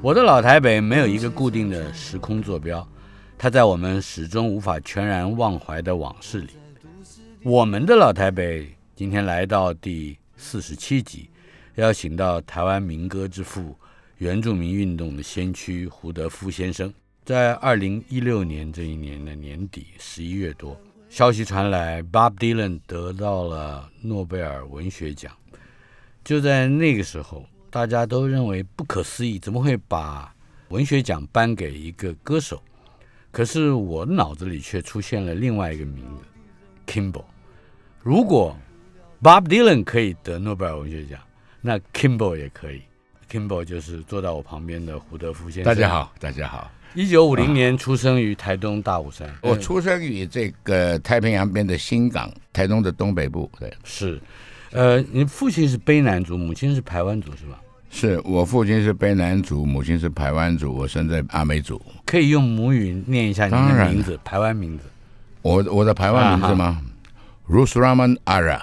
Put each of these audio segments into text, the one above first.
我的老台北没有一个固定的时空坐标，它在我们始终无法全然忘怀的往事里。我们的老台北今天来到第四十七集，邀请到台湾民歌之父、原住民运动的先驱胡德夫先生。在二零一六年这一年的年底十一月多，消息传来，Bob Dylan 得到了诺贝尔文学奖。就在那个时候。大家都认为不可思议，怎么会把文学奖颁给一个歌手？可是我脑子里却出现了另外一个名字，Kimball。如果 Bob Dylan 可以得诺贝尔文学奖，那 Kimball 也可以。Kimball 就是坐在我旁边的胡德夫先生。大家好，大家好。一九五零年出生于台东大武山。我出生于这个太平洋边的新港，台东的东北部。对，是。呃，你父亲是卑南族，母亲是排湾族，是吧？是我父亲是卑南族，母亲是排湾族，我生在阿美族。可以用母语念一下你的名字，排湾名字。我我的排湾名字吗？Ruth Raman Ara。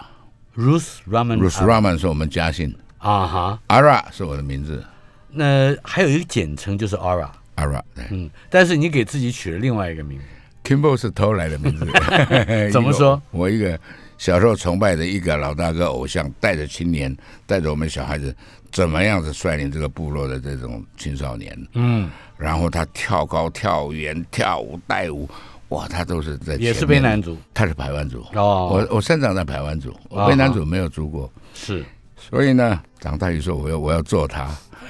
Ruth Raman。Ruth Raman 是我们家姓。啊哈。Ara 是我的名字。那还有一个简称就是 Ara。Ara。嗯，但是你给自己取了另外一个名字。Kimball 是偷来的名字。怎么说？我一个。小时候崇拜的一个老大哥偶像，带着青年，带着我们小孩子，怎么样子率领这个部落的这种青少年？嗯，然后他跳高、跳远、跳舞、带舞，哇，他都是在也是卑南族，他是排湾族。哦。我我生长在排湾族，我卑南族没有住过，是，所以呢，长大以后我要我要做他，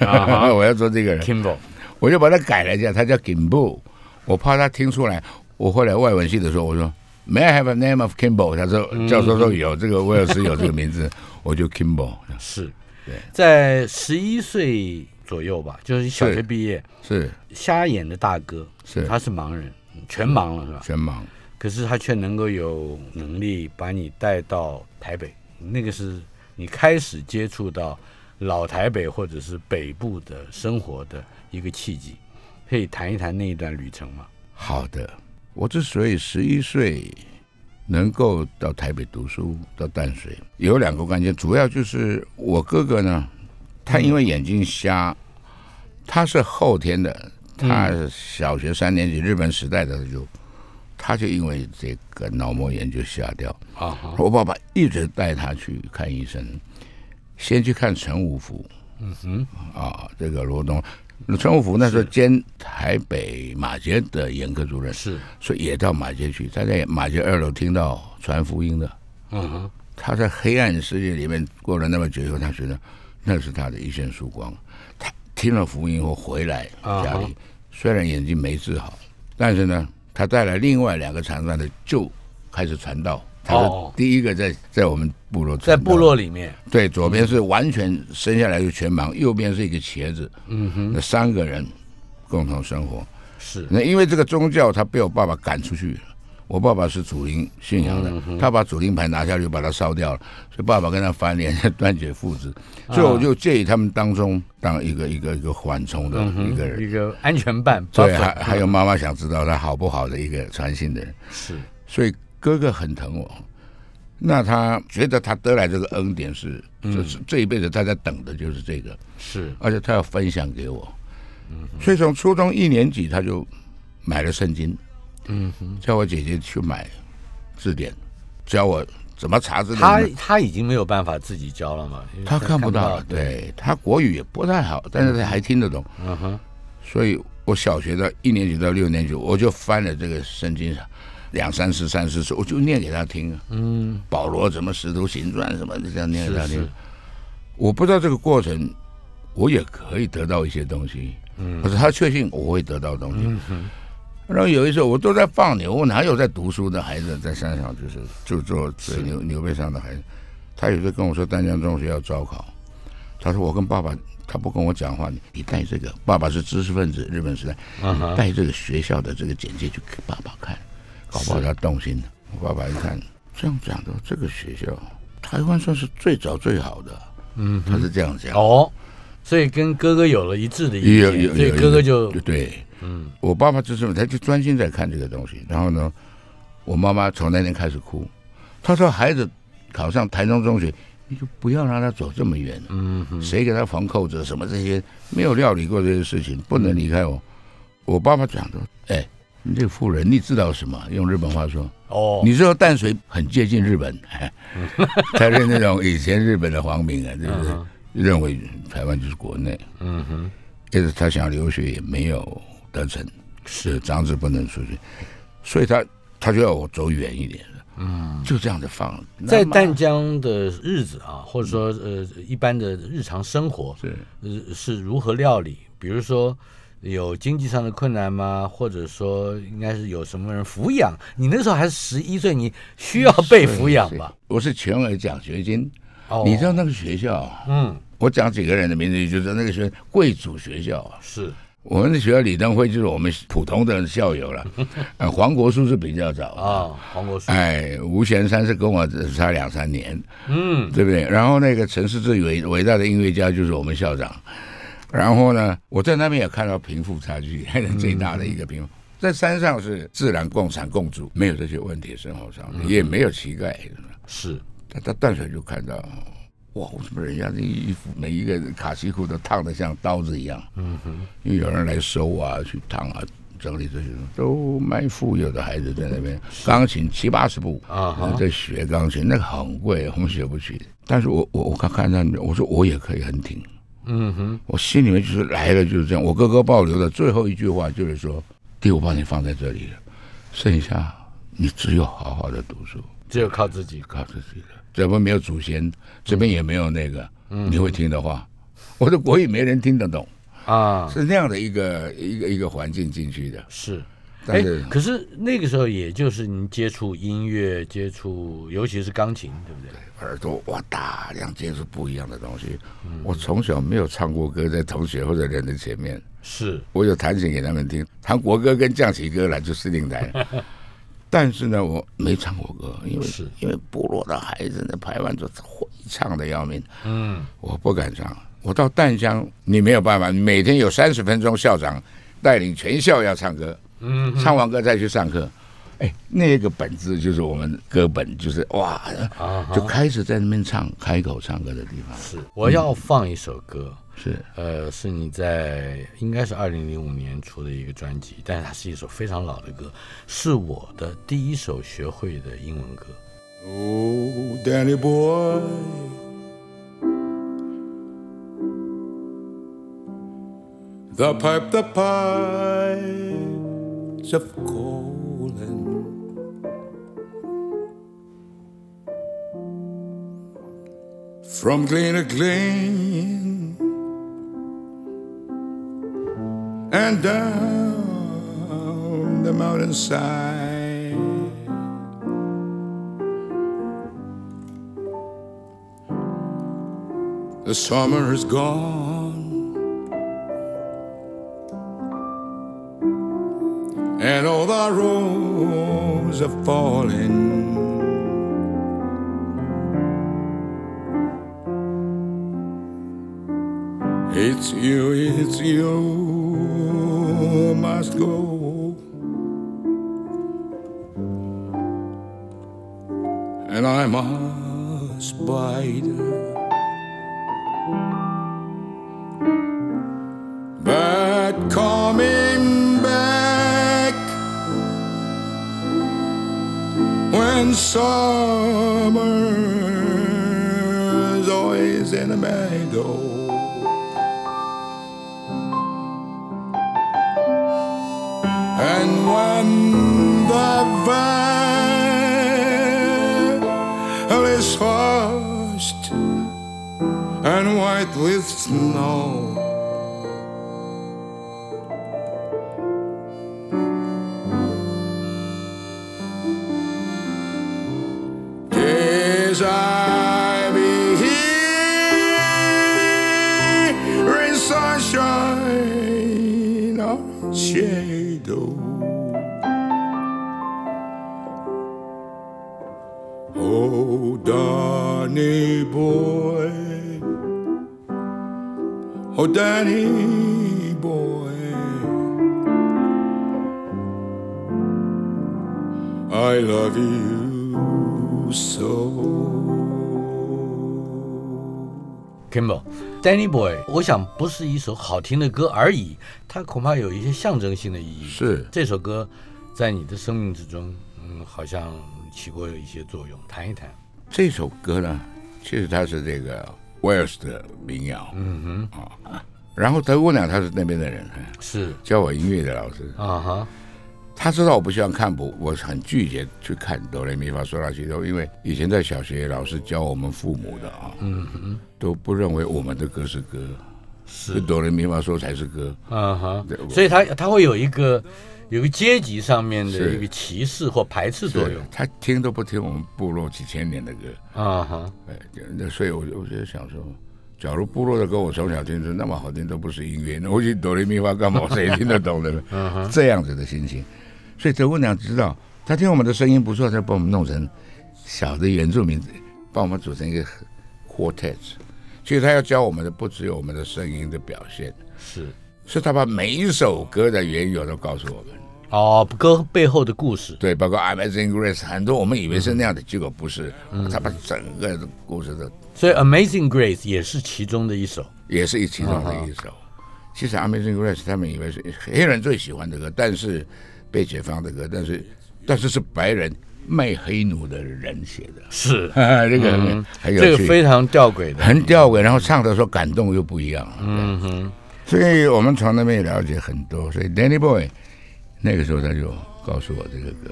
我要做这个人，Kimbo，我就把他改了一下，他叫 Kimbo，我怕他听出来。我后来外文系的时候，我说。May I have a name of Kimball？他说教授说有这个威尔斯有这个名字，我就 Kimball。是，对，在十一岁左右吧，就是小学毕业，是瞎眼的大哥，是他是盲人，全盲了是吧？全盲，可是他却能够有能力把你带到台北，那个是你开始接触到老台北或者是北部的生活的一个契机，可以谈一谈那一段旅程吗？好的。我之所以十一岁能够到台北读书，到淡水，有两个关键，主要就是我哥哥呢，他因为眼睛瞎，他是后天的，他小学三年级日本时代的就，他就因为这个脑膜炎就瞎掉啊。我爸爸一直带他去看医生，先去看陈武福，嗯哼，啊，这个罗东。陈武福那时候兼台北马街的眼科主任，是，所以也到马街去。他在马街二楼听到传福音的，嗯哼，他在黑暗世界里面过了那么久以后，他觉得那是他的一线曙光。他听了福音后回来家里，虽然眼睛没治好，但是呢，他带来另外两个残障的就开始传道。他是第一个在在我们部落，在部落里面，对，左边是完全生下来就全盲，右边是一个茄子，嗯哼，那三个人共同生活是那因为这个宗教，他被我爸爸赶出去。我爸爸是祖灵信仰的，他把祖灵牌拿下去，把它烧掉了，所以爸爸跟他翻脸，断绝父子。所以我就介意他们当中当一个一个一个缓冲的一个人，一个安全伴。对，还还有妈妈想知道他好不好的一个传信的人是，所以。哥哥很疼我，那他觉得他得来这个恩典是，就是这一辈子他在等的就是这个，是，而且他要分享给我，嗯，所以从初中一年级他就买了圣经，嗯哼，叫我姐姐去买字典，教我怎么查字典。他他已经没有办法自己教了嘛，他看不到，对他国语也不太好，但是他还听得懂，嗯哼，所以我小学的一年级到六年级，我就翻了这个圣经上。两三次、三四次，我就念给他听。嗯，保罗怎么使徒行传什么，这样念给他听。我不知道这个过程，我也可以得到一些东西。嗯，可是他确信我会得到东西。嗯然后有一次我都在放牛，我哪有在读书的孩子在山上就是就坐在牛牛背上的孩子？他有时候跟我说丹江中学要招考，他说我跟爸爸他不跟我讲话，你你带这个，爸爸是知识分子，日本时代，带这个学校的这个简介去给爸爸看，搞不好他动心了。我爸爸一看，这样讲的这个学校，台湾算是最早最好的。嗯，他是这样讲。哦，所以跟哥哥有了一致的意见，所以哥哥就对，嗯，我爸爸就是他就专心在看这个东西，然后呢，我妈妈从那天开始哭，她说孩子考上台中中学，你就不要让他走这么远，嗯，谁给他缝扣子什么这些没有料理过这些事情，不能离开我。我爸爸讲的，哎，你这个富人，你知道什么？用日本话说，哦，你知道淡水很接近日本。他是那种以前日本的皇民啊，对不对？认为台湾就是国内。嗯哼，但是他想留学也没有得逞，是长子不能出去，所以他他就要我走远一点嗯，就这样子放。在淡江的日子啊，或者说呃一般的日常生活是呃是如何料理？比如说。有经济上的困难吗？或者说，应该是有什么人抚养你？那时候还是十一岁，你需要被抚养吧？我是全额奖学金。哦，你知道那个学校？嗯，我讲几个人的名字，就是那个学贵族学校啊。是我们的学校，李登辉就是我们普通的校友了。呃，黄国书是比较早啊。黄国书，哎，吴贤山是跟我差两三年。嗯，对不对？然后那个陈世志伟伟大的音乐家就是我们校长。然后呢，我在那边也看到贫富差距 最大的一个贫富，在山上是自然共产共主，没有这些问题，生活上也没有乞丐，是。他他淡水就看到，哇，为什么人家的衣服每一个卡其裤都烫的像刀子一样？嗯哼，因为有人来收啊，去烫啊，整理这些，都蛮富有的孩子在那边，钢琴七八十部啊，在学钢琴，那个很贵，我们学不起。但是我我我看看那边，我说我也可以很挺。嗯哼，我心里面就是来了就是这样。我哥哥保留的最后一句话就是说：“弟，我把你放在这里了，剩下你只有好好的读书，只有靠自己，靠自己的。这边没有祖先，这边也没有那个，你会听的话，我的国语没人听得懂。啊，是那样的一个一个一个环境进去的，是。”哎，可是那个时候，也就是您接触音乐，接触尤其是钢琴，对不对？耳朵哇，大量接触不一样的东西。我从小没有唱过歌，在同学或者人的前面。是，我有弹琴给他们听，弹国歌跟降旗歌来就司令台。但是呢，我没唱过歌，因为是因为部落的孩子那排完就会唱的要命。嗯，我不敢唱。我到淡江，你没有办法，每天有三十分钟，校长带领全校要唱歌。嗯，唱完歌再去上课，哎，那个本子就是我们歌本，就是哇，就开始在那边唱，开口唱歌的地方。是，我要放一首歌，是，呃，是你在应该是二零零五年出的一个专辑，但是它是一首非常老的歌，是我的第一首学会的英文歌。Oh, Danny boy, the pipe, the pipe. Of calling. From glen to glen and down the mountainside. The summer is gone. And all the roses are falling. It's you, it's you must go. And I'm must the meadow. And when the veil is forced and white with snow. In sunshine or shadow. Oh, Danny boy. Oh, Danny boy. I love you so. Kimball，Danny Boy，我想不是一首好听的歌而已，它恐怕有一些象征性的意义。是这首歌在你的生命之中，嗯，好像。起过一些作用，谈一谈这首歌呢？其实它是这个威尔斯的民谣，嗯哼啊。然后德国呢，他是那边的人，是教我音乐的老师啊哈。他知道我不喜欢看谱，我很拒绝去看哆来咪发嗦拉西哆，因为以前在小学老师教我们父母的啊，嗯哼，都不认为我们的歌是歌，是哆来咪发嗦才是歌，啊哈。所以他他会有一个。有个阶级上面的一个歧视或排斥作用，他听都不听我们部落几千年的歌啊哈，哎，那所以我我就想说，假如部落的歌我从小听是那么好听，都不是音乐，那我去哆来咪发干嘛？谁听得懂的？这样子的心情，所以德姑娘知道，她听我们的声音不错，才把我们弄成小的原住民，帮我们组成一个 quartet。其实他要教我们的不只有我们的声音的表现，是。是他把每一首歌的缘由都告诉我们哦，歌背后的故事，对，包括《Amazing Grace》，很多我们以为是那样的，结果不是，他把整个的故事都。所以《Amazing Grace》也是其中的一首，也是一其中的一首。其实《Amazing Grace》他们以为是黑人最喜欢的歌，但是被解放的歌，但是但是是白人卖黑奴的人写的，是。这个很有这个非常吊诡。的，很吊诡，然后唱的时候感动又不一样，嗯哼。所以我们从那边也了解很多，所以 Danny Boy 那个时候他就告诉我这个歌，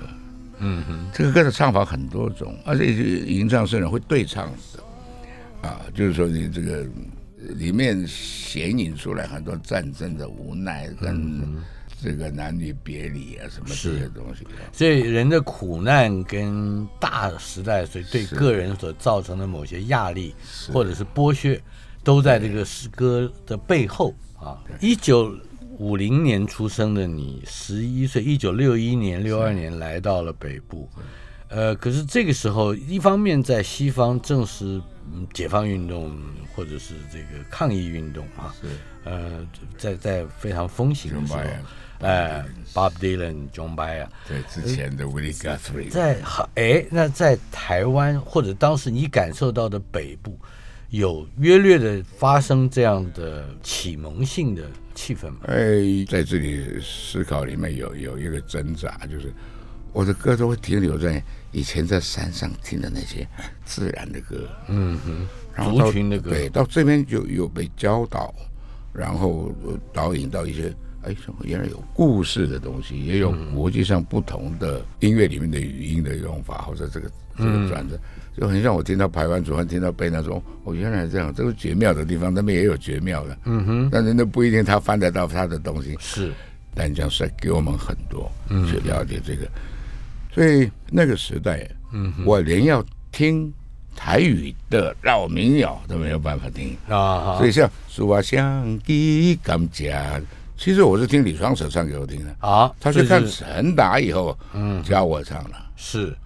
嗯哼，这个歌的唱法很多种，而且吟唱诗人会对唱的，啊，就是说你这个里面显影出来很多战争的无奈跟这个男女别离啊什么这些东西，所以人的苦难跟大时代所以对个人所造成的某些压力或者是剥削，都在这个诗歌的背后。啊，一九五零年出生的你，十一岁，一九六一年、六二年来到了北部，呃，可是这个时候，一方面在西方正是解放运动或者是这个抗议运动啊，呃，在在非常风行的时候，哎，Bob Dylan、John Baez，对，之前的 Willie Guthrie，在好，哎，那在台湾或者当时你感受到的北部。有约略的发生这样的启蒙性的气氛吗？哎，在这里思考里面有有一个挣扎，就是我的歌都会停留在以前在山上听的那些自然的歌，嗯哼，族群的歌，对，到这边就有被教导，然后导引到一些哎，原来有故事的东西，也有国际上不同的音乐里面的语音的用法，或者这个这个转折。就很像我听到排湾族，听到贝那说，哦，原来这样，这个绝妙的地方，那边也有绝妙的。嗯哼，但是那不一定他翻得到他的东西。是，但江是给我们很多去了解这个，所以那个时代，嗯，我连要听台语的老民谣都没有办法听啊。所以像苏瓦香鸡甘蔗，其实我是听李双泽唱给我听的啊。他是看陈达以后，嗯，教我唱的。是。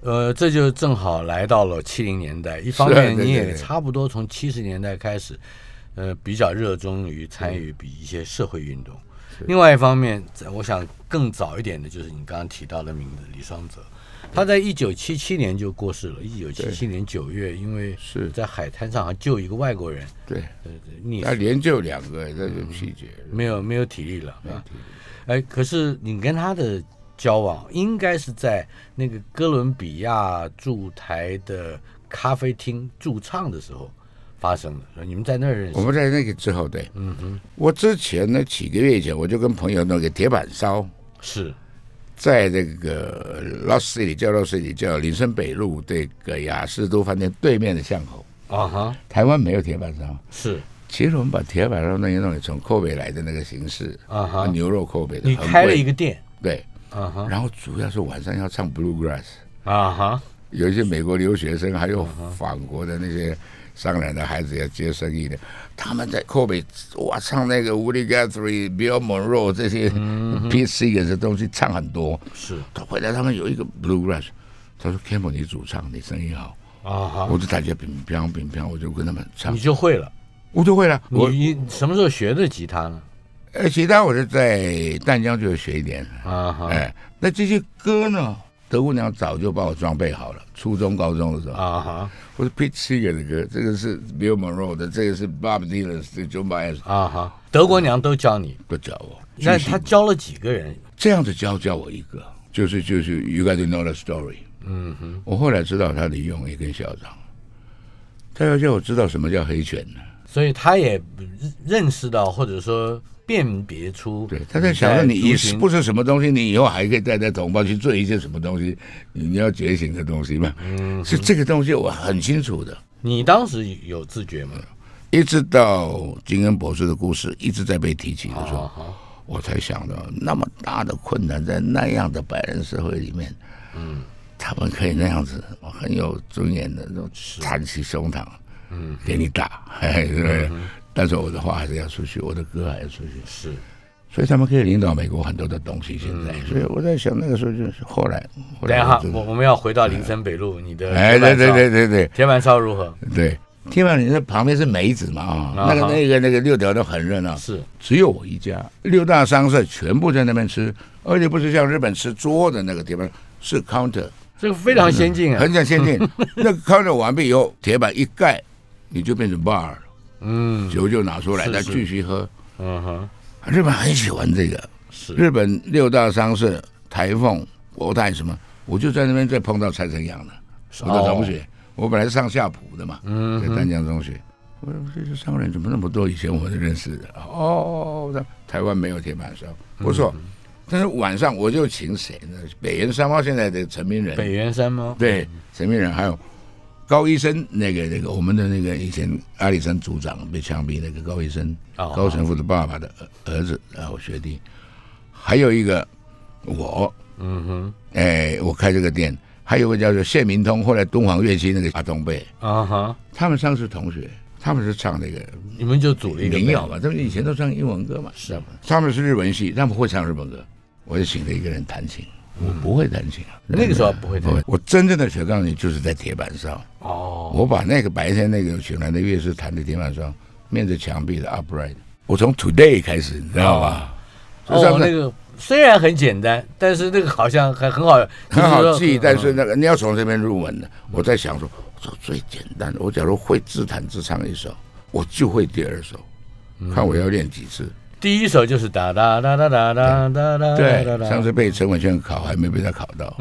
呃，这就正好来到了七零年代。一方面，你也差不多从七十年代开始，呃，比较热衷于参与比一些社会运动。另外一方面，我想更早一点的就是你刚刚提到的名字李双泽，他在一九七七年就过世了。一九七七年九月，因为是在海滩上救一个外国人，对，他连救两个，这就细节没有没有体力了啊。哎，可是你跟他的。交往应该是在那个哥伦比亚驻台的咖啡厅驻唱的时候发生的。你们在那儿认识？我们在那个之后，对，嗯哼。我之前呢几个月前，我就跟朋友那个铁板烧是在这个 Lost City 叫 Lost City 叫林森北路这个雅士都饭店对面的巷口。啊哈，台湾没有铁板烧，是。其实我们把铁板烧那些东西从扣北来的那个形式，啊哈，牛肉扣北的，你开了一个店，对，啊哈，然后主要是晚上要唱 bluegrass，啊哈，有一些美国留学生，还有法国的那些商人的孩子要接生意的，他们在扣北哇唱那个 Woody Guthrie、Bill Monroe 这些 Pete Seeger 的东西唱很多，是他回来他们有一个 bluegrass，他说 Campbell 你主唱，你声音好。啊哈，我就大家乒乒乒乒，我就跟他们唱你，就会了。我就会了。我你什么时候学的吉他呢？呃，吉他我是在淡江就学一点，啊哈，哎，那这些歌呢，德姑娘早就帮我装备好了。初中、高中的时候，啊哈，我是 Pete Seeger 的歌，这个是 Bill Monroe 的，这个是 Bob Dylan 的 John Baez 啊哈，德国娘都教你。都教我。那他教了几个人？这样子教教我一个，就是就是 You got to know the story。嗯哼，我后来知道他的用意跟校长，他要叫我知道什么叫黑犬呢？所以他也认识到，或者说辨别出，对，他在想说你一族群不是什么东西，你以后还可以带带同胞去做一些什么东西，你要觉醒的东西嘛。嗯，是这个东西我很清楚的，你当时有自觉吗？一直到金恩博士的故事一直在被提起的时候，我才想到那么大的困难，在那样的白人社会里面，嗯，他们可以那样子很有尊严的，那种弹起胸膛，嗯，给你打？但是我的话还是要出去，我的歌还要出去。是。所以他们可以领导美国很多的东西。现在，所以我在想，那个时候就是后来，后等一下哈，我我我们要回到林森北路，你的哎，对对对对对。铁板烧如何？对，天板你那旁边是梅子嘛啊，啊那个那个那个六条都很热闹，是。只有我一家，六大商社全部在那边吃，而且不是像日本吃桌的那个地方，是 counter，这个非常先进啊，很讲先进。那个 counter 完毕以后，铁板一盖，你就变成 bar 了，嗯酒就拿出来，再继续喝。嗯哼，日本很喜欢这个，是日本六大商社、台凤、国泰什么，我就在那边再碰到蔡成阳了，我的同学。我本来是上下铺的嘛，嗯在丹江中学。我说这些商人怎么那么多？以前我们认识的哦，那台湾没有铁板烧，不错。但是晚上我就请谁呢？北原三猫现在的陈明仁，北原三猫？对，陈明仁还有高医生，那个那个我们的那个以前阿里山组长被枪毙那个高医生，哦高神父的爸爸的儿儿子，啊，我学弟，还有一个我，嗯哼，哎，我开这个店，还有个叫做谢明通，后来敦煌乐器那个阿东贝，啊哈，他们上是同学，他们是唱那个你们就组了一个民谣嘛，他们以前都唱英文歌嘛，是。啊他们是日文系，他们会唱日本歌，我就请了一个人弹琴，我不会弹琴啊，那个时候不会弹我真正的学钢琴就是在铁板上。哦，我把那个白天那个请来的乐师弹的铁板上，面着墙壁的 upright，我从 today 开始，你知道吧？就那个虽然很简单，但是那个好像还很好，很好记，但是那个你要从这边入门的。我在想说，我说最简单的，我假如会自弹自唱一首，我就会第二首，看我要练几次。第一首就是哒哒哒哒哒哒哒哒，对上次被陈文轩考，还没被他考到。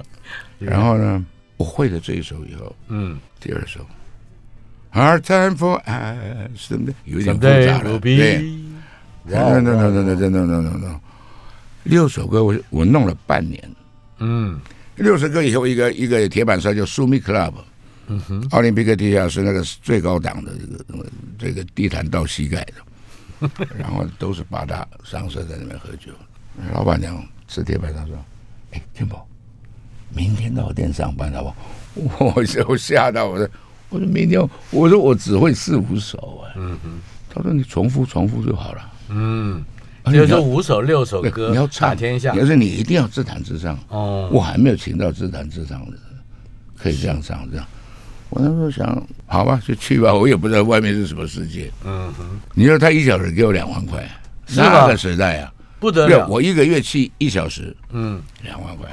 然后呢，我会了这一首以后，嗯，第二首，Hard Time for Us，对不对？有点复杂了，对。no no no no no no no no no no，六首歌我我弄了半年，嗯。六首歌以后一个一个铁板烧叫 Sumi Club，嗯哼，奥林匹克地下室那个最高档的这个这个地毯到膝盖的，然后都是八大商社在那边喝酒，老板娘吃铁板烧说：“哎，天宝，明天到我店上班好不好？” 我我吓到我说：“我说明天我说我只会四五首啊。”嗯哼，他说：“你重复重复就好了。”嗯，就是五首六首对歌，你要唱天下可是你一定要自弹自唱。哦，我还没有请到自弹自唱的，可以这样唱这样。我那时候想，好吧，就去吧。我也不知道外面是什么世界。嗯哼，你说他一小时给我两万块，那个时代啊，不得了，我一个月去一小时嗯两万块，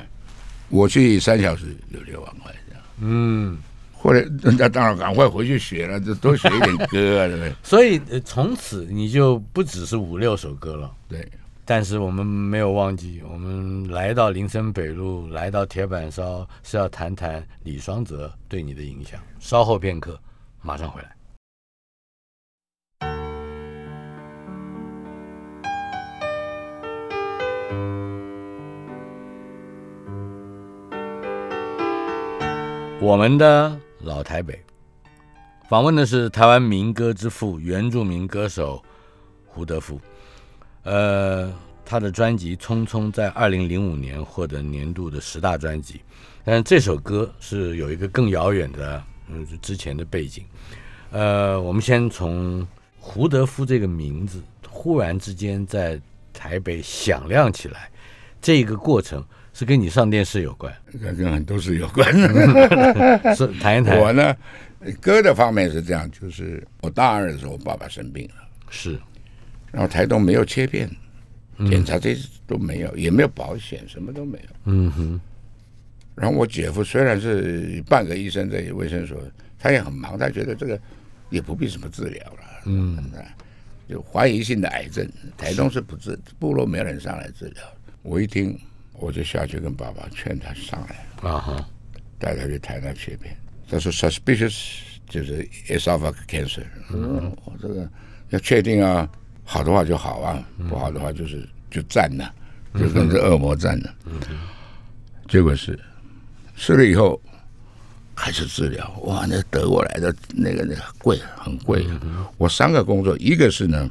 我去三小时有六万块这样。嗯，或者人家当然赶快回去学了，就多学一点歌啊，对不对？所以呃从此你就不只是五六首歌了。对，但是我们没有忘记，我们来到林森北路，来到铁板烧，是要谈谈李双泽对你的影响。稍后片刻，马上回来。我们的老台北，访问的是台湾民歌之父、原住民歌手胡德夫。呃，他的专辑《匆匆》在二零零五年获得年度的十大专辑，但这首歌是有一个更遥远的，嗯，之前的背景。呃，我们先从胡德夫这个名字忽然之间在台北响亮起来，这个过程是跟你上电视有关，跟很多事有关。是谈一谈。我呢，歌的方面是这样，就是我大二的时候，我爸爸生病了，是。然后台东没有切片，检查这些都没有，也没有保险，什么都没有。嗯哼。然后我姐夫虽然是半个医生在卫生所，他也很忙，他觉得这个也不必什么治疗了。嗯。就怀疑性的癌症，台东是不治，部落没有人上来治疗。我一听，我就下去跟爸爸劝他上来。啊哈。带他去台南切片，他说 suspicious 就是 esophageal cancer。嗯。我这个要确定啊。好的话就好啊，不好的话就是就战了，就跟这恶魔战了。结果是吃了以后开始治疗，哇，那德国来的那个那个贵，很贵。我三个工作，一个是呢，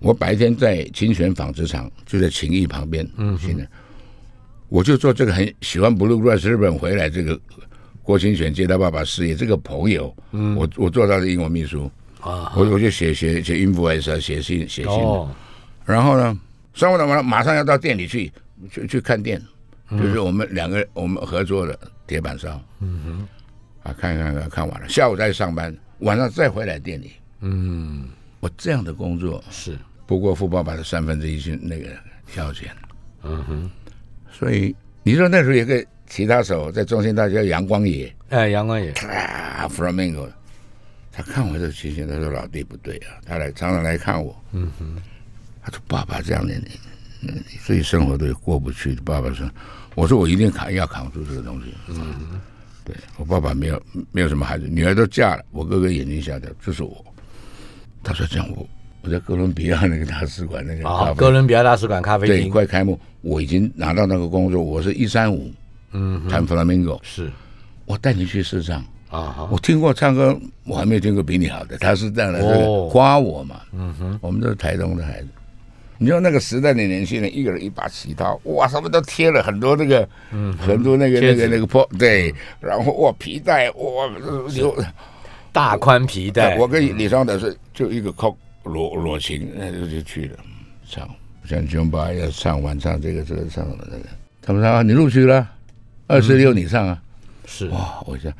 我白天在清泉纺织厂，就在情义旁边。嗯，现在我就做这个很喜欢 Blue Grass 日本回来这个郭清泉接他爸爸事业这个朋友，嗯，我我做他的英文秘书。啊，我我就写写写 invoice 写信写信，然后呢，上午完了马上要到店里去去去看店，就是我们两个我们合作的铁板烧，嗯哼，啊看看看看完了，下午再上班，晚上再回来店里，嗯，我这样的工作是。不过富爸爸的三分之一是那个条件，嗯哼，所以你说那时候有个吉他手在中心大叫阳光野，哎阳光野啊 f l a m i n g o 他看我这情形，他说：“老弟不对啊，他来常常来看我。”嗯哼，他说：“爸爸这样的，嗯，所以生活都过不去。”爸爸说：“我说我一定扛，要扛住这个东西。”嗯，对我爸爸没有没有什么孩子，女儿都嫁了，我哥哥眼睛瞎掉，就是我。他说：“这样我我在哥伦比亚那个大使馆那个啊，哥伦比亚大使馆咖啡厅快开幕，我已经拿到那个工作，我是一三五，嗯，谈 flamingo，是我带你去市场。”啊，我听过唱歌，我还没有听过比你好的。他是这样的，夸我嘛。嗯哼，我们都是台东的孩子。你说那个时代的年轻人，一个人一把旗刀，哇，什么都贴了很多那个，嗯，很多那个那个那个破对，然后哇皮带哇有大宽皮带。我跟李双德是就一个靠裸裸情，那就就去了唱，像军巴要唱完唱这个这个唱那个，他们说你录取了，二十六你上啊，是哇，我想。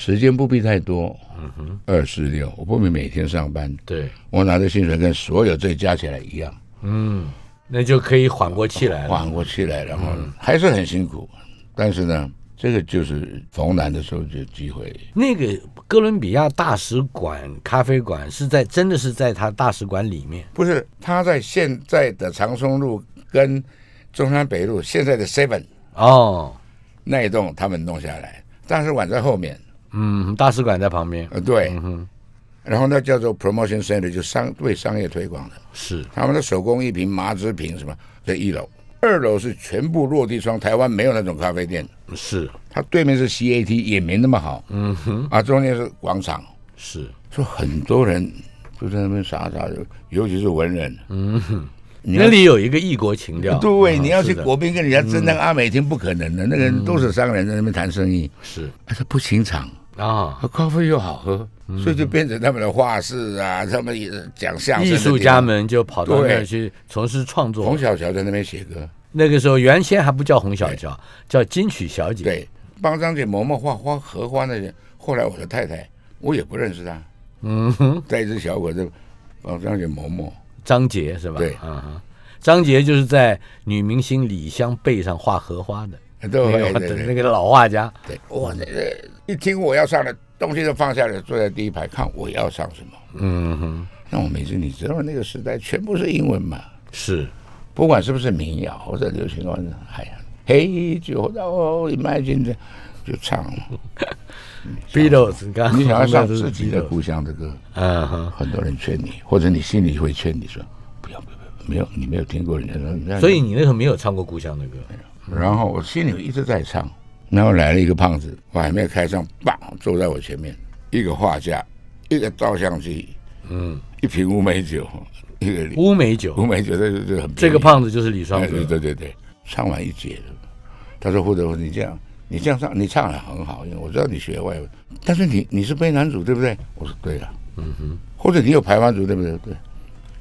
时间不必太多，嗯哼，二四六，我不必每天上班，对，我拿的薪水跟所有这加起来一样，嗯，那就可以缓过气来，缓过气来，然后还是很辛苦，但是呢，这个就是逢难的时候就机会。那个哥伦比亚大使馆咖啡馆是在真的是在他大使馆里面，不是他在现在的长松路跟中山北路现在的 Seven 哦。那一栋他们弄下来，大使馆在后面。嗯，大使馆在旁边。呃，对，嗯，然后那叫做 promotion center，就商为商业推广的。是他们的手工艺品、麻织品什么，在一楼，二楼是全部落地窗，台湾没有那种咖啡店。是，它对面是 CAT，也没那么好。嗯哼，啊，中间是广场。是，说很多人就在那边傻傻的，尤其是文人。嗯哼，那里有一个异国情调。对，你要去国宾跟人家争那个阿美厅，不可能的。那个人都是商人，在那边谈生意。是，而且不情场。啊，喝咖啡又好喝，所以就变成他们的画室啊，他们也讲相声。艺术家们就跑到那儿去从事创作。洪小乔在那边写歌，那个时候原先还不叫洪小乔，叫金曲小姐。对，帮张姐嬷嬷画花荷花那些。后来我的太太，我也不认识她。嗯哼，带一只小狗子帮张姐嬷嬷。张杰是吧？对，嗯，张杰就是在女明星李湘背上画荷花的。对对对，那个老画家。对，哇，那个一听我要上的东西都放下来，坐在第一排看我要上什么。嗯哼，那我每次你知道那个时代全部是英文嘛？是，不管是不是民谣或者流行歌，哎呀，嘿，就到 Imagine 就唱。Beatles，你想要唱自己的故乡的歌，嗯哼，很多人劝你，或者你心里会劝你说，不要不要，没有，你没有听过人家说，所以你那时候没有唱过故乡的歌。然后我心里一直在唱，然后来了一个胖子，我还没有开唱，棒坐在我前面，一个画家，一个照相机，嗯，一瓶乌梅酒，一个乌梅酒，乌梅酒这这很这个胖子就是李双泽，对对对，唱完一节了，他说：“或者，你这样，你这样唱，你唱的很好，因为我知道你学外文，但是你你是背男主对不对？”我说：“对了。”嗯哼，或者你有排湾族对不对？对，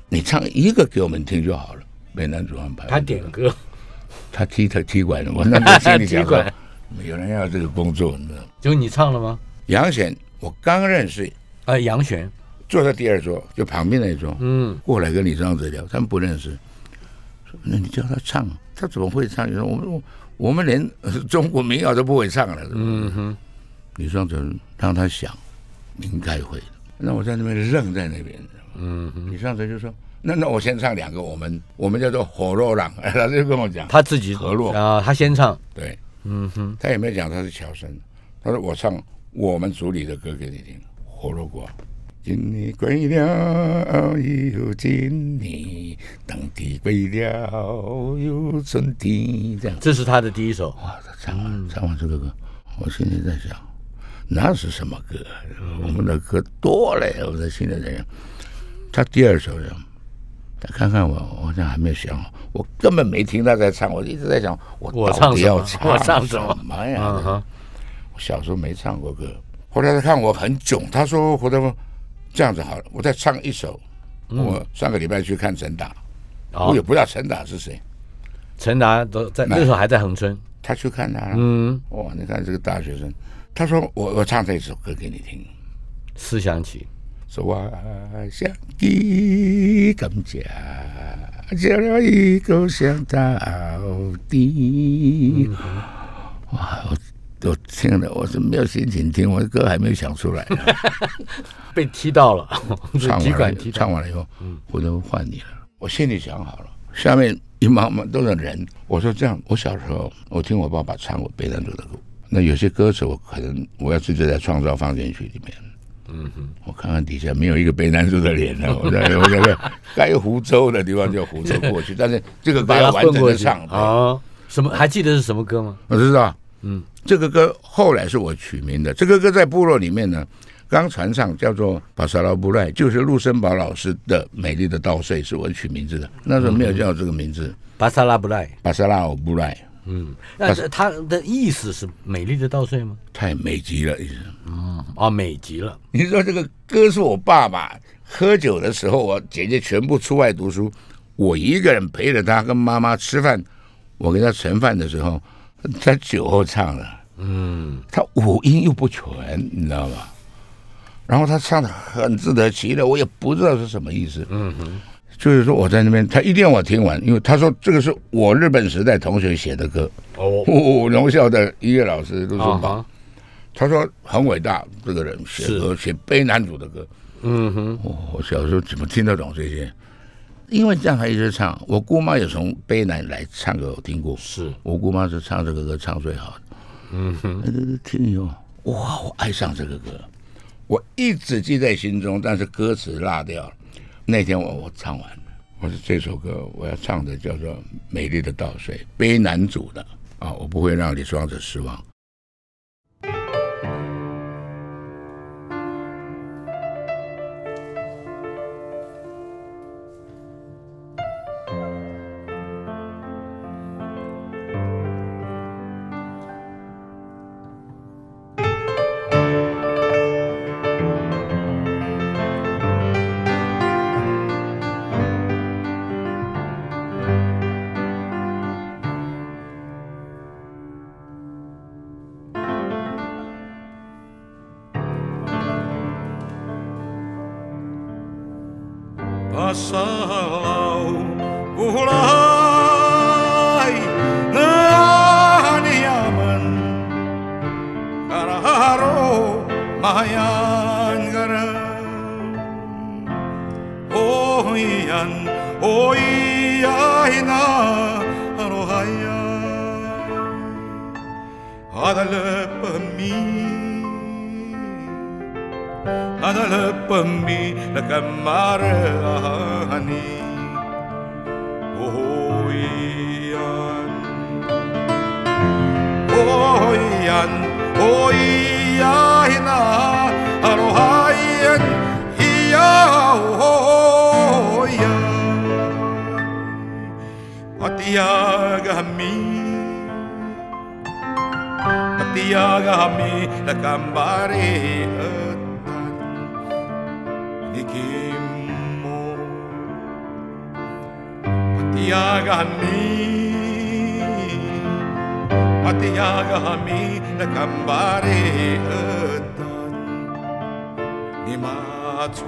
你唱一个给我们听就好了，背男主和排。他点歌，他踢他踢馆的，我那心里讲说，有人要这个工作，你知道吗？就你唱了吗？杨贤，我刚认识，啊，杨璇。坐在第二桌，就旁边那一桌，嗯，过来跟李双泽聊，他们不认识，说那你叫他唱，他怎么会唱？你说我们我们连 中国民谣都不会唱了，嗯哼，李双泽让他想，应该会的。那我在那边愣在那边，嗯哼，李双泽就说，那那我先唱两个，我们我们叫做火落浪，他就跟我讲，他自己河洛啊，他先唱，对，嗯哼，他也没讲他是乔生，他说我唱。我们组里的歌给你听，《火落果》。今年归了又今年，当地归了又春天。这样，这是他的第一首。哇，他唱完唱完这个歌，我心里在想，那是什么歌？我们的歌多了，我在心里在想。他第二首呢？他看看我，我好像还没有想好，我根本没听他在唱，我一直在想，我到底要唱什么呀？我小时候没唱过歌，后来他看我很囧，他说：“胡德峰，这样子好了，我再唱一首。”我上个礼拜去看陈达，我也不知道陈达是谁。陈达都在那时候还在恒春，他去看他。嗯，哇，你看这个大学生，他说：“我我唱这一首歌给你听。”思想起，说我想你更加交了一个想到底。哇！我我听了，我是没有心情听，我的歌还没有想出来，被踢到了，唱完了，唱完了以后，我就换你了。我心里想好了，下面一茫茫都是人。我说这样，我小时候我听我爸爸唱过《悲男主》的歌，那有些歌词我可能我要直接在创造放进去里面。嗯哼，我看看底下没有一个悲男主的脸呢。我在我在该湖州的地方就湖州过去，但是这个歌要完整的唱啊。什么？还记得是什么歌吗？我知道。嗯，这个歌后来是我取名的。这个歌在部落里面呢，刚传唱，叫做《巴沙拉布赖》，就是陆森堡老师的《美丽的稻穗》，是我取名字的。那时候没有叫这个名字，巴沙拉布赖，巴沙拉布赖。嗯，那他的意思是美丽的稻穗吗？太美极了，意思。嗯，啊，美极了。你说这个歌是我爸爸喝酒的时候，我姐姐全部出外读书，我一个人陪着他跟妈妈吃饭，我给他盛饭的时候。在酒后唱的，嗯，他五音又不全，你知道吗？然后他唱的很自得其乐，我也不知道是什么意思，嗯哼，就是说我在那边，他一定要我听完，因为他说这个是我日本时代同学写的歌，哦，荣校的音乐老师陆松宝，他说很伟大，这个人写歌写悲男主的歌，嗯哼，我小时候怎么听得懂这些？因为这样，他一直唱。我姑妈也从悲男来唱歌，我听过。是我姑妈是唱这个歌唱最好的。嗯哼，听以后，哇，我爱上这个歌，我一直记在心中，但是歌词落掉了。那天我我唱完了，我说这首歌我要唱的叫做《美丽的稻穗》，悲男主的啊，我不会让李双泽失望。 하얀 가람 오이안 오이야이나 아로하야 아달레빠미 아달레빠미 라카마르하니 오이안 오이안 오이야 Matiyaga kami Matiyaga kami Nakambari etan Nikimo Matiyaga kami Matiyaga kami etan 阿土，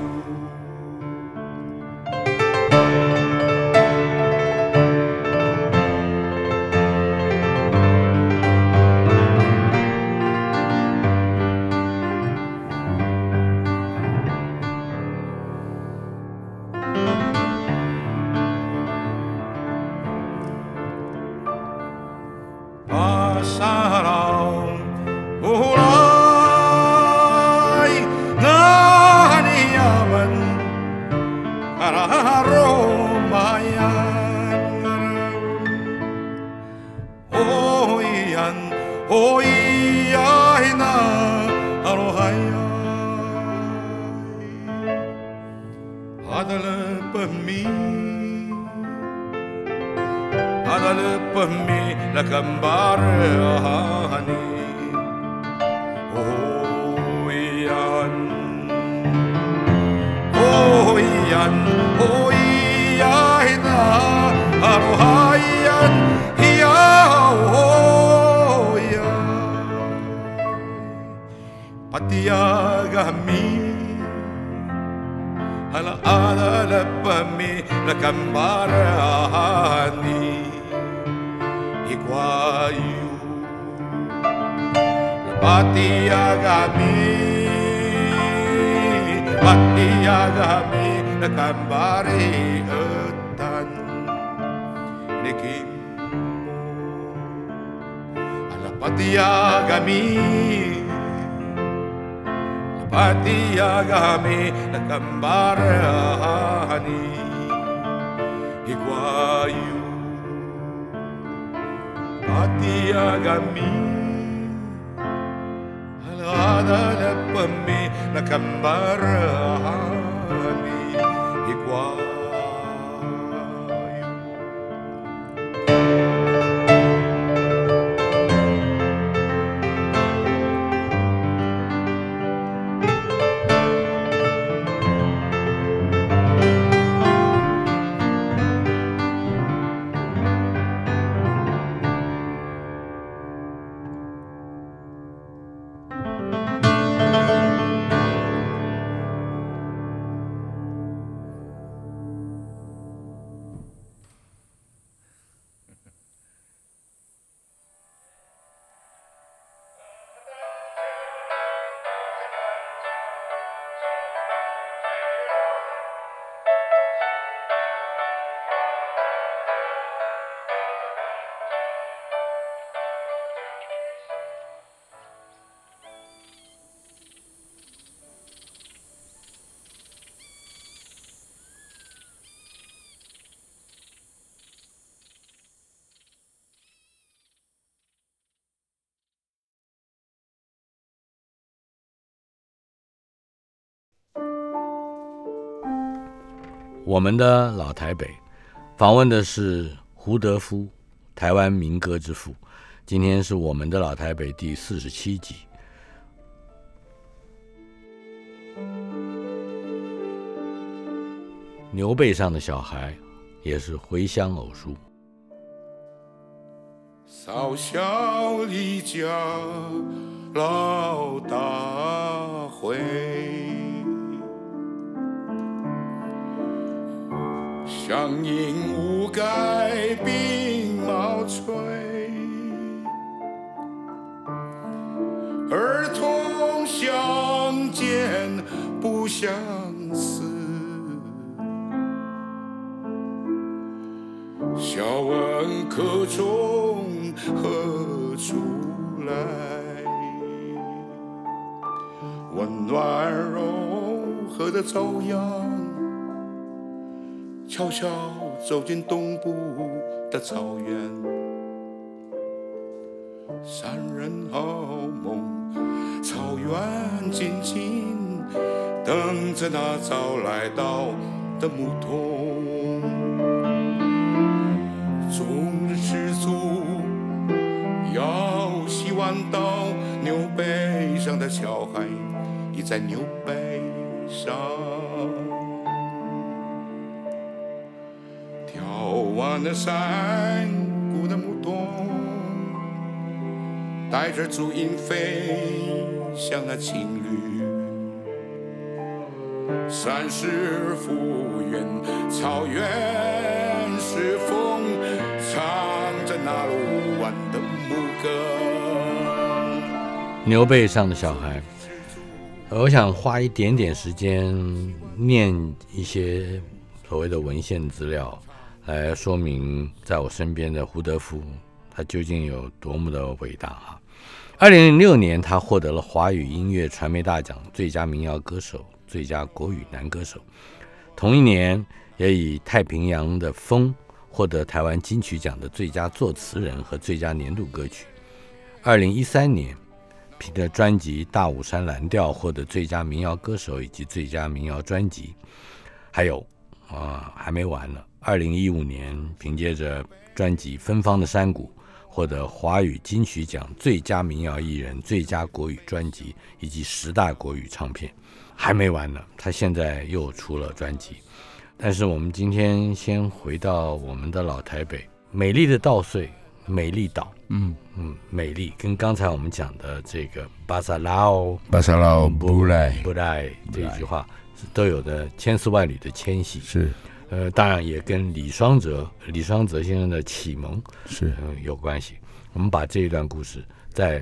阿萨罗，乌拉。gambar hani oyan oyan oyayda aruhayan ya oya patiyagami ala ala lapami la gambar hani you. Patiagami, patiagami, nakambari etan nikim ala patiagami, patiagami, nakambari ahani. أطيا جميل الغدا لبمي لكم برهاني إقوال 我们的老台北，访问的是胡德夫，台湾民歌之父。今天是我们的老台北第四十七集。牛背上的小孩，也是回乡偶书。少小离家老大回。乡音无改鬓毛衰，儿童相见不相识。笑问客从何处来？温暖柔和的朝阳。悄悄走进东部的草原，山人好梦，草原静静等着那早来到的牧童。终日吃足，要洗碗刀。牛背上的小孩倚在牛背上，眺望那山谷的牧童，带着足音飞向那青绿。山是复原，草原是风，唱着那鲁湾的牧歌。牛背上的小孩，我想花一点点时间念一些所谓的文献资料，来说明在我身边的胡德夫他究竟有多么的伟大哈。二零零六年，他获得了华语音乐传媒大奖最佳民谣歌手。最佳国语男歌手，同一年也以《太平洋的风》获得台湾金曲奖的最佳作词人和最佳年度歌曲。二零一三年，凭着专辑《大武山蓝调》获得最佳民谣歌手以及最佳民谣专辑。还有啊，还没完呢。二零一五年，凭借着专辑《芬芳的山谷》获得华语金曲奖最佳民谣艺人、最佳国语专辑以及十大国语唱片。还没完呢，他现在又出了专辑。但是我们今天先回到我们的老台北，美丽的稻穗，美丽岛，嗯嗯，美丽，跟刚才我们讲的这个巴萨拉奥，巴萨拉奥不来不来这一句话，都有的千丝万缕的迁徙。是，呃，当然也跟李双泽，李双泽先生的启蒙是有关系。我们把这一段故事再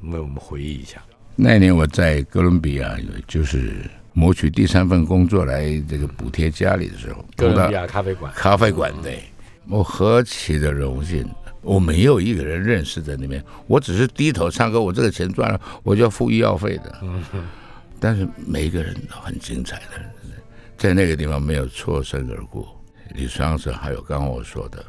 为我们回忆一下。那年我在哥伦比亚，就是谋取第三份工作来这个补贴家里的时候，哥伦比亚咖啡馆，咖啡馆对，我何其的荣幸！我没有一个人认识在那边，我只是低头唱歌，我这个钱赚了，我就要付医药费的。但是每一个人都很精彩的，在那个地方没有错身而过。李双泽，还有刚刚我说的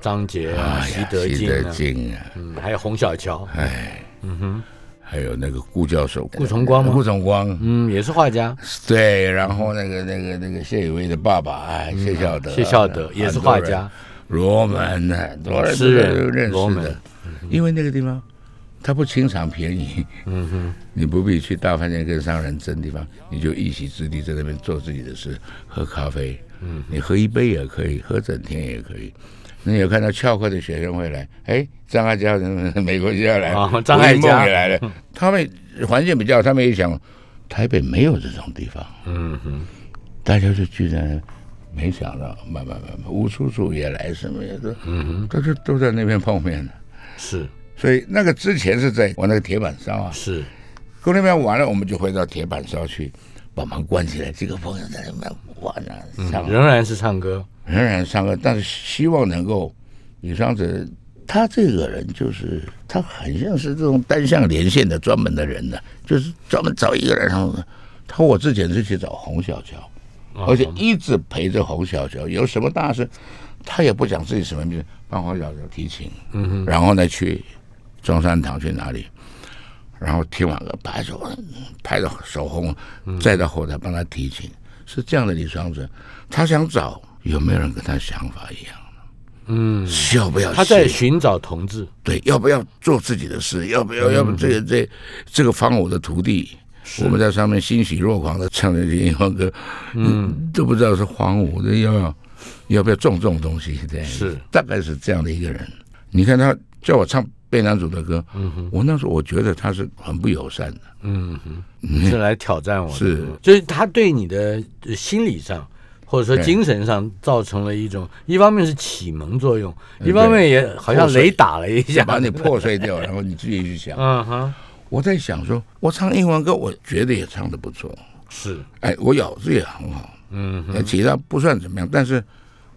张杰啊，习德进啊，嗯，还有洪小乔，哎，嗯哼。还有那个顾教授，顾崇光吗？顾崇光，嗯，也是画家。对，然后那个那个那个谢雨薇的爸爸，哎，谢孝德，谢孝德也是画家。罗门很多人都认识的，因为那个地方他不清场便宜，嗯哼，你不必去大饭店跟商人争地方，你就一席之地在那边做自己的事，喝咖啡，嗯，你喝一杯也可以，喝整天也可以。你有看到翘课的学生会来？哎，张爱嘉美国就要来，张爱嘉也来了。他们环境比较，他们也想，台北没有这种地方。嗯哼，大家就居然没想到，慢慢慢慢，吴叔叔也来，什么也都，嗯哼，都是都在那边碰面的。是，所以那个之前是在我那个铁板烧啊。是，过那边完了，我们就回到铁板烧去，把门关起来，几个朋友在那边玩啊，唱，仍然是唱歌。仍然唱歌，但是希望能够李双泽，他这个人就是他很像是这种单向连线的专门的人呢，就是专门找一个人。然后他我之前是去找洪小乔，而且一直陪着洪小乔，有什么大事他也不讲自己什么名，帮洪小乔提琴。嗯哼，然后呢去中山堂去哪里，然后听完了拍手，拍到手红，再到后台帮他提琴，是这样的李双泽，他想找。有没有人跟他想法一样嗯，要不要？他在寻找同志。对，要不要做自己的事？要不要？要不这个这这个方我的徒弟，我们在上面欣喜若狂的唱那些英文歌，嗯，都不知道是荒芜的，要要要不要种这种东西？这样是大概是这样的一个人。你看他叫我唱贝男主的歌，嗯哼，我那时候我觉得他是很不友善的，嗯哼，是来挑战我，是。就是他对你的心理上。或者说精神上造成了一种，一方面是启蒙作用，一方面也好像雷打了一下，把你破碎掉，然后你自己去想。嗯哼，我在想说，我唱英文歌，我觉得也唱的不错，是，哎，我咬字也很好，嗯，其他不算怎么样，但是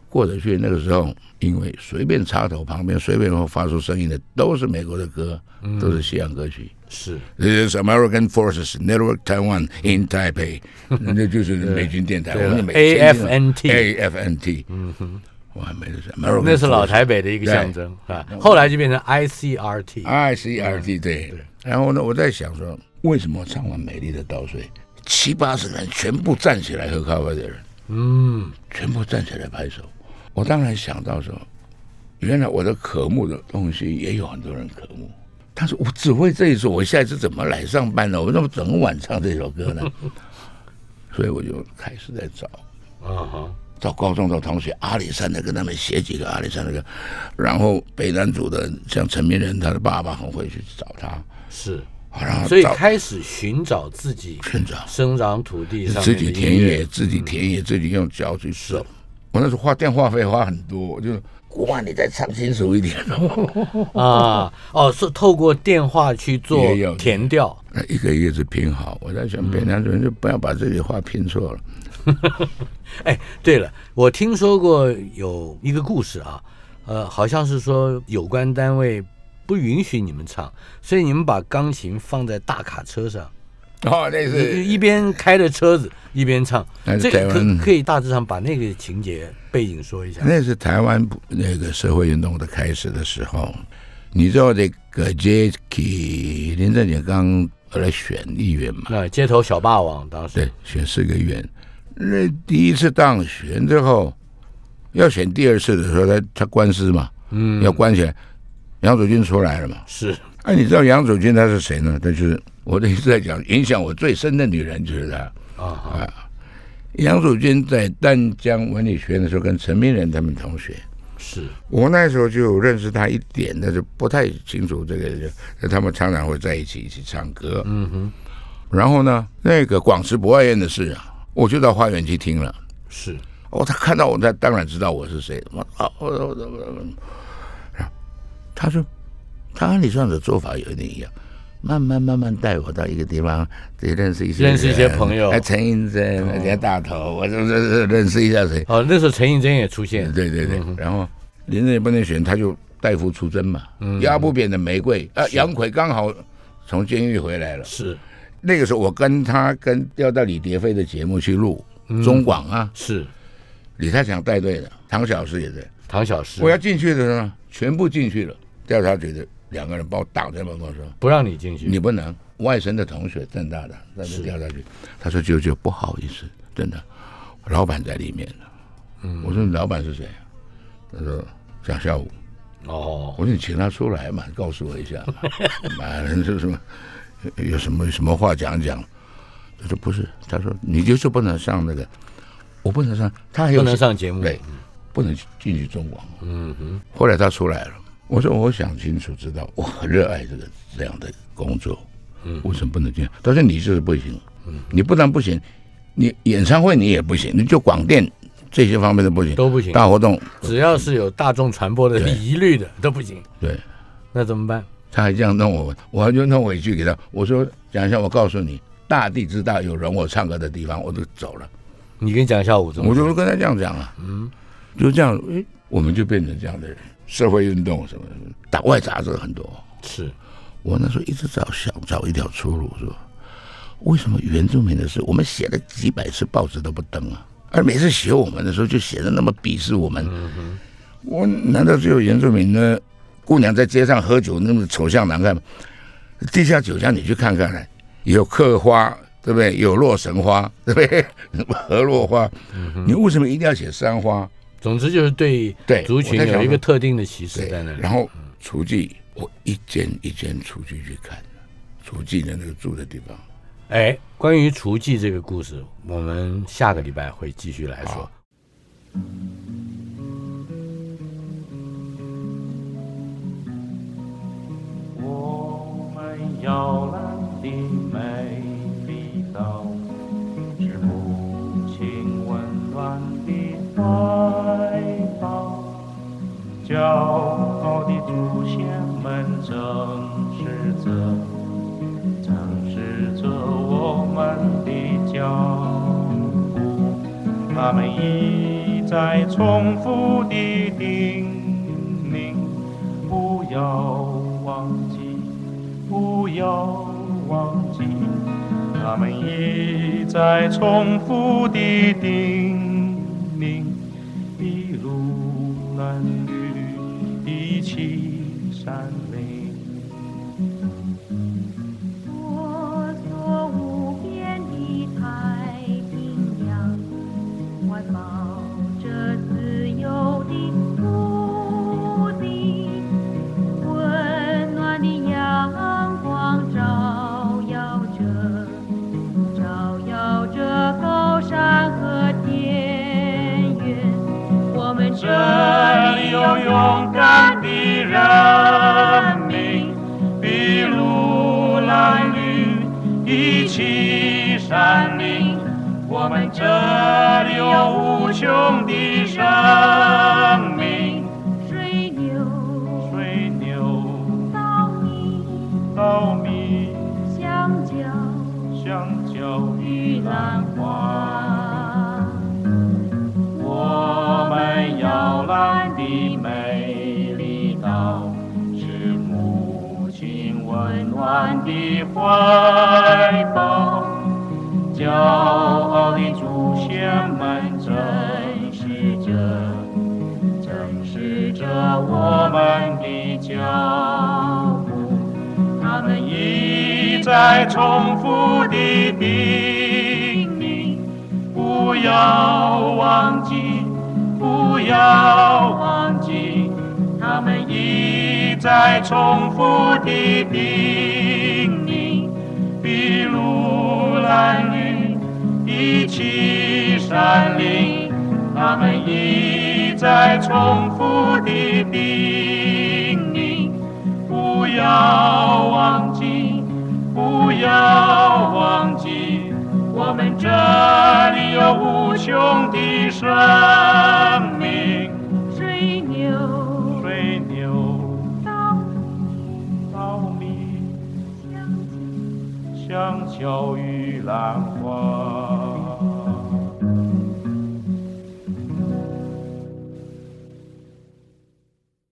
过得去那个时候，因为随便插头旁边随便会发出声音的都是美国的歌，都是西洋歌曲。是，This is American Forces Network Taiwan in Taipei，那就是美军电台。AFNT，AFNT，嗯哼，我还没得说，那是老台北的一个象征啊。后来就变成 ICRT，ICRT 对。然后呢，我在想说，为什么唱完《美丽的稻穗》，七八十人全部站起来喝咖啡的人，嗯，全部站起来拍手。我当然想到说，原来我的渴慕的东西也有很多人渴慕。他说：“我只会这一首，我下一次怎么来上班呢？我怎么整晚唱这首歌呢？” 所以我就开始在找，啊哈，找高中的同学阿里山的，跟他们写几个阿里山的歌，然后北南组的像陈明仁，他的爸爸很会去找他，是，然后所以开始寻找自己，寻找生长土地上自己田野，自己田野，自己用脚去收。我那时候花电话费花很多，我就。哇，你再唱清楚一点 啊！哦，是透过电话去做填调，那一个一个字拼好。我在想，别人就不要把这句话拼错了。哎，对了，我听说过有一个故事啊，呃，好像是说有关单位不允许你们唱，所以你们把钢琴放在大卡车上。哦，那是一边开着车子一边唱，这可可以大致上把那个情节背景说一下。那是台湾那个社会运动的开始的时候，你知道这个 J.K. 林正杰刚来选议员嘛？那街头小霸王当时对选四个议员，那第一次当选之后，要选第二次的时候，他他官司嘛，嗯，要关起来，杨祖军出来了嘛？是。哎，你知道杨祖军他是谁呢？他就是。我的意思在讲，影响我最深的女人就是她啊啊！杨祖君在丹江文理学院的时候，跟陈明仁他们同学。是我那时候就认识他一点，但是不太清楚这个。他们常常会在一起一起唱歌。嗯哼。然后呢，那个广慈博爱院的事啊，我就到花园去听了。是哦，他看到我，他当然知道我是谁。我啊，我我我，他说他按理上的做法有一点一样。慢慢慢慢带我到一个地方，得认识一些认识一些朋友。哎，陈映真，人家大头，我认认认识一下谁？哦，那时候陈映真也出现。对对对，然后林正也不能选，他就代夫出征嘛。压不扁的玫瑰啊，杨奎刚好从监狱回来了。是那个时候，我跟他跟要到李蝶飞的节目去录中广啊。是李泰祥带队的，唐小诗也在。唐小诗，我要进去的时候，全部进去了。调查局的。两个人把我挡在门口说：“不让你进去，你不能。”外省的同学，郑大的在那掉下去。他说：“舅舅，不好意思，真的，老板在里面嗯，我说：“你老板是谁？”他说：“蒋孝武。”哦，我说：“你请他出来嘛，告诉我一下。嘛，人说什么？有什么什么话讲讲？”他说：“不是，他说你就是不能上那个，我不能上，他还不能上节目，对，不能进去中广。”嗯哼。后来他出来了。我说我想清楚，知道我很热爱这个这样的工作，嗯，为什么不能这样？他说你就是不行，嗯，你不但不行，你演唱会你也不行，你就广电这些方面的不行，都不行。大活动只要是有大众传播的疑虑的都不行。对，那怎么办？他还这样弄我，我就弄委屈给他。我说讲一下，我告诉你，大地之大有容我唱歌的地方，我都走了。你跟蒋孝武怎么？我就跟他这样讲啊，嗯，就这样，哎，我们就变成这样的人。社会运动什么党外杂志很多，是我那时候一直找想找一条出路，是吧？为什么原住民的事我们写了几百次报纸都不登啊？而每次写我们的时候就写的那么鄙视我们，我难道只有原住民的姑娘在街上喝酒那么丑相难看吗？地下酒家你去看看，有刻花对不对？有洛神花对不对？河落花，你为什么一定要写山花？总之就是对对族群有一个特定的歧视在那里。然后厨妓，我一间一间厨具去看，厨妓的那个住的地方。哎，关于厨妓这个故事，我们下个礼拜会继续来说。我们摇篮的美丽岛，傲的祖先们正视着，正视着我们的脚步，他们一再重复的叮咛：不要忘记，不要忘记。他们一再重复的叮重复的叮咛。不要忘记，不要忘记，他们一再重复的叮咛。筚路蓝缕，一起山林，他们一再重复的叮咛。不要忘，不要忘记，我们这里有无穷的生命。水牛、水牛、稻米、稻米、香蕉。与兰花。